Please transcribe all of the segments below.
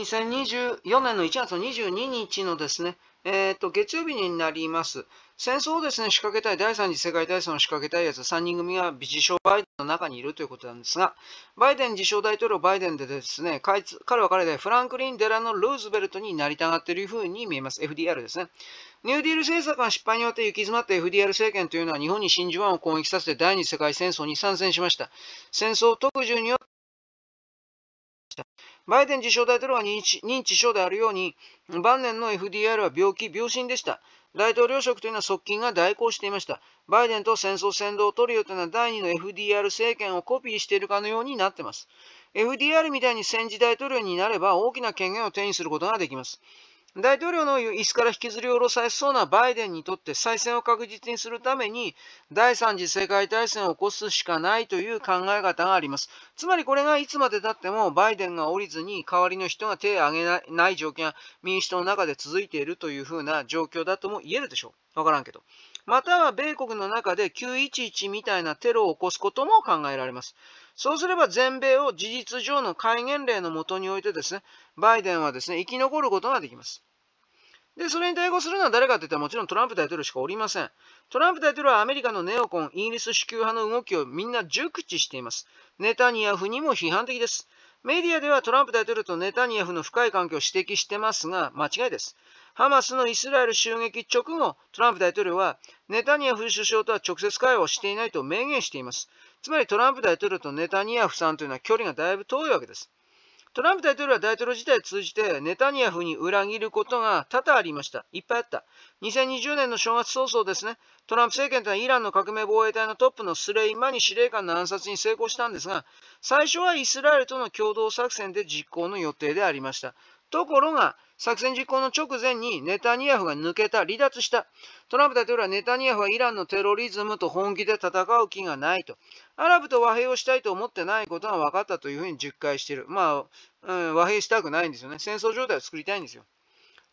2024年の1月22日のですね、えー、と月曜日になります。戦争をですね、仕掛けたい、第三次世界大戦を仕掛けたいやつ、3人組が自称バイデンの中にいるということなんですが、バイデン自称大統領バイデンでですね、彼は彼でフランクリン・デラノ・ルーズベルトになりたがっているふうに見えます。FDR ですね。ニューディール政策が失敗によって行き詰まった FDR 政権というのは日本に真珠湾を攻撃させて第二次世界戦争に参戦しました。戦争特需によってバイデン自称大統領は認知認知症であるように、晩年の FDR は病気、病心でした。大統領職というのは側近が代行していました。バイデンと戦争先導トリオというのは第2の FDR 政権をコピーしているかのようになっています。FDR みたいに戦時大統領になれば大きな権限を手にすることができます。大統領の椅子から引きずり下ろされそうなバイデンにとって再選を確実にするために第三次世界大戦を起こすしかないという考え方があります。つまりこれがいつまでたってもバイデンが降りずに代わりの人が手を挙げない状況が民主党の中で続いているというふうな状況だとも言えるでしょう。わからんけど。または米国の中で911みたいなテロを起こすことも考えられます。そうすれば全米を事実上の戒厳令のもとにおいてですね、バイデンはですね、生き残ることができます。で、それに対抗するのは誰かといったらもちろんトランプ大統領しかおりません。トランプ大統領はアメリカのネオコン、イギリス主給派の動きをみんな熟知しています。ネタニヤフにも批判的です。メディアではトランプ大統領とネタニヤフの深い関係を指摘してますが、間違いです。ハマスのイスラエル襲撃直後、トランプ大統領はネタニヤフ首相とは直接会話をしていないと明言しています。つまりトランプ大統領とネタニヤフさんというのは距離がだいぶ遠いわけです。トランプ大統領は大統領自体を通じてネタニヤフに裏切ることが多々ありました。いっぱいあった。2020年の正月早々ですね、トランプ政権とはイランの革命防衛隊のトップのスレイマニ司令官の暗殺に成功したんですが、最初はイスラエルとの共同作戦で実行の予定でありました。ところが、作戦実行の直前にネタニヤフが抜けた、離脱した。トランプ大統領はネタニヤフはイランのテロリズムと本気で戦う気がないと。アラブと和平をしたいと思ってないことが分かったというふうに実感している。まあ、うん、和平したくないんですよね。戦争状態を作りたいんですよ。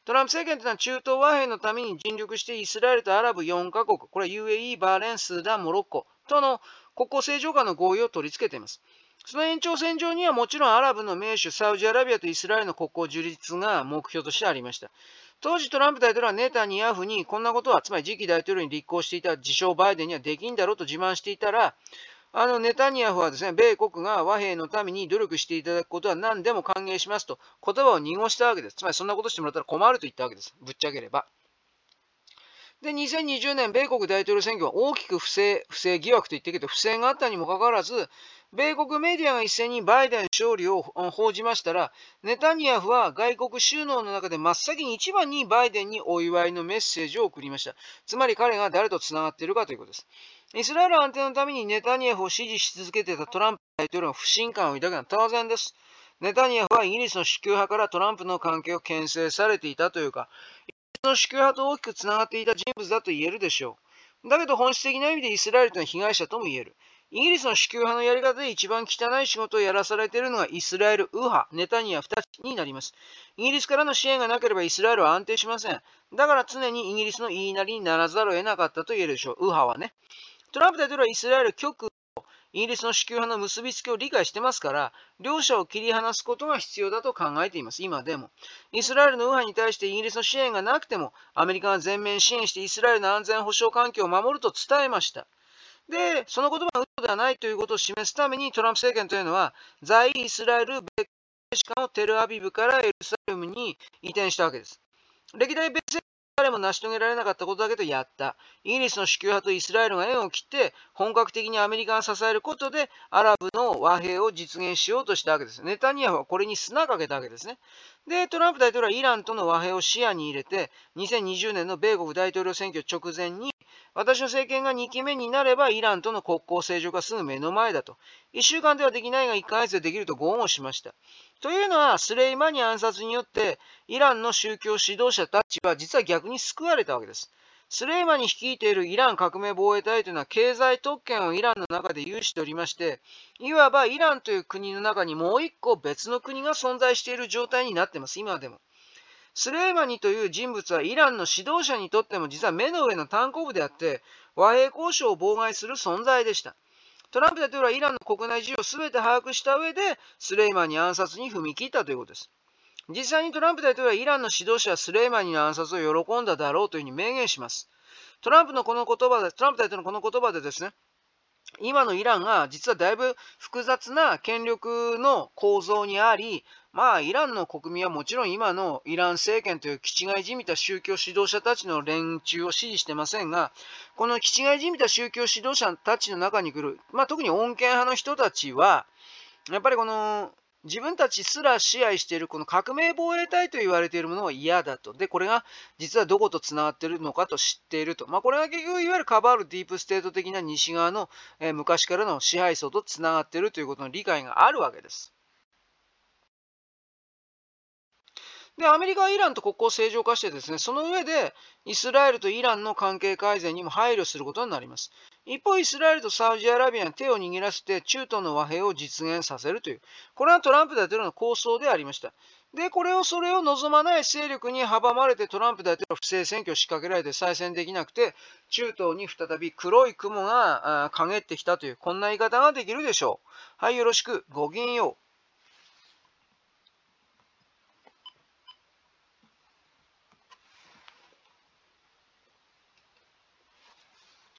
トランプ政権というのは中東和平のために尽力してイスラエルとアラブ4カ国、これは UAE、バーレン、スーダン、モロッコとの国交正常化の合意を取り付けています。その延長線上にはもちろんアラブの名手、サウジアラビアとイスラエルの国交樹立が目標としてありました。当時トランプ大統領はネタニヤフにこんなことは、つまり次期大統領に立候補していた自称バイデンにはできんだろうと自慢していたら、あのネタニヤフはですね、米国が和平のために努力していただくことは何でも歓迎しますと言葉を濁したわけです。つまりそんなことしてもらったら困ると言ったわけです。ぶっちゃければ。で、2020年、米国大統領選挙は大きく不正、不正疑惑と言ってけど、不正があったにもかかわらず、米国メディアが一斉にバイデン勝利を報じましたら、ネタニヤフは外国収納の中で真っ先に一番にバイデンにお祝いのメッセージを送りました。つまり彼が誰と繋がっているかということです。イスラエル安定のためにネタニヤフを支持し続けていたトランプ大統領の不信感を抱くのは当然です。ネタニヤフはイギリスの主給派からトランプの関係を牽制されていたというか、の主給派と大きくつながっていた人物だと言えるでしょう。だけど本質的な意味でイスラエルというのは被害者とも言える。イギリスの主給派のやり方で一番汚い仕事をやらされているのがイスラエル右派、ネタニヤ2つになります。イギリスからの支援がなければイスラエルは安定しません。だから常にイギリスの言いなりにならざるを得なかったと言えるでしょう。右派はね。トランプ大統領はイスラエル極イギリスの主給派の結びつきを理解してますから、両者を切り離すことが必要だと考えています。今でも。イスラエルの右派に対してイギリスの支援がなくても、アメリカが全面支援してイスラエルの安全保障環境を守ると伝えました。で、その言葉が嘘ではないということを示すために、トランプ政権というのは、在イスラエル米大使館をテルアビブからエルサレムに移転したわけです。歴代米政彼も成し遂げられなかったことだけどやった。イギリスの主給派とイスラエルが縁を切って、本格的にアメリカが支えることで、アラブの和平を実現しようとしたわけです。ネタニヤフはこれに砂かけたわけですね。で、トランプ大統領はイランとの和平を視野に入れて、2020年の米国大統領選挙直前に、私の政権が2期目になれば、イランとの国交正常化すぐ目の前だと。1週間ではできないが1ヶ月でできると豪語しました。というのは、スレイマニ暗殺によって、イランの宗教指導者たちは実は逆に救われたわけです。スレイマニ率いているイラン革命防衛隊というのは経済特権をイランの中で有しておりまして、いわばイランという国の中にもう一個別の国が存在している状態になっています、今でも。スレイマニという人物はイランの指導者にとっても実は目の上の単行部であって、和平交渉を妨害する存在でした。トランプ大統領はイランの国内事情を全て把握した上で、スレイマンに暗殺に踏み切ったということです。実際にトランプ大統領はイランの指導者スレイマニの暗殺を喜んだだろうというふうに明言します。トランプのこの言葉で、トランプ大統領のこの言葉でですね、今のイランが実はだいぶ複雑な権力の構造にあり、まあ、イランの国民はもちろん今のイラン政権という気違いじみた宗教指導者たちの連中を支持してませんが、この気違いじみた宗教指導者たちの中に来る、まあ、特に穏健派の人たちは、やっぱりこの自分たちすら支配しているこの革命防衛隊と言われているものは嫌だと。で、これが実はどことつながっているのかと知っていると。まあ、これが結局いわゆるカバールディープステート的な西側の、えー、昔からの支配層とつながっているということの理解があるわけです。で、アメリカはイランと国交正常化してですね、その上でイスラエルとイランの関係改善にも配慮することになります。一方、イスラエルとサウジアラビアに手を握らせて中東の和平を実現させるという、これはトランプ大統領の構想でありました。で、これを、それを望まない勢力に阻まれてトランプ大統領不正選挙を仕掛けられて再選できなくて、中東に再び黒い雲が陰ってきたという、こんな言い方ができるでしょう。はい、よろしく。ごきげんよう。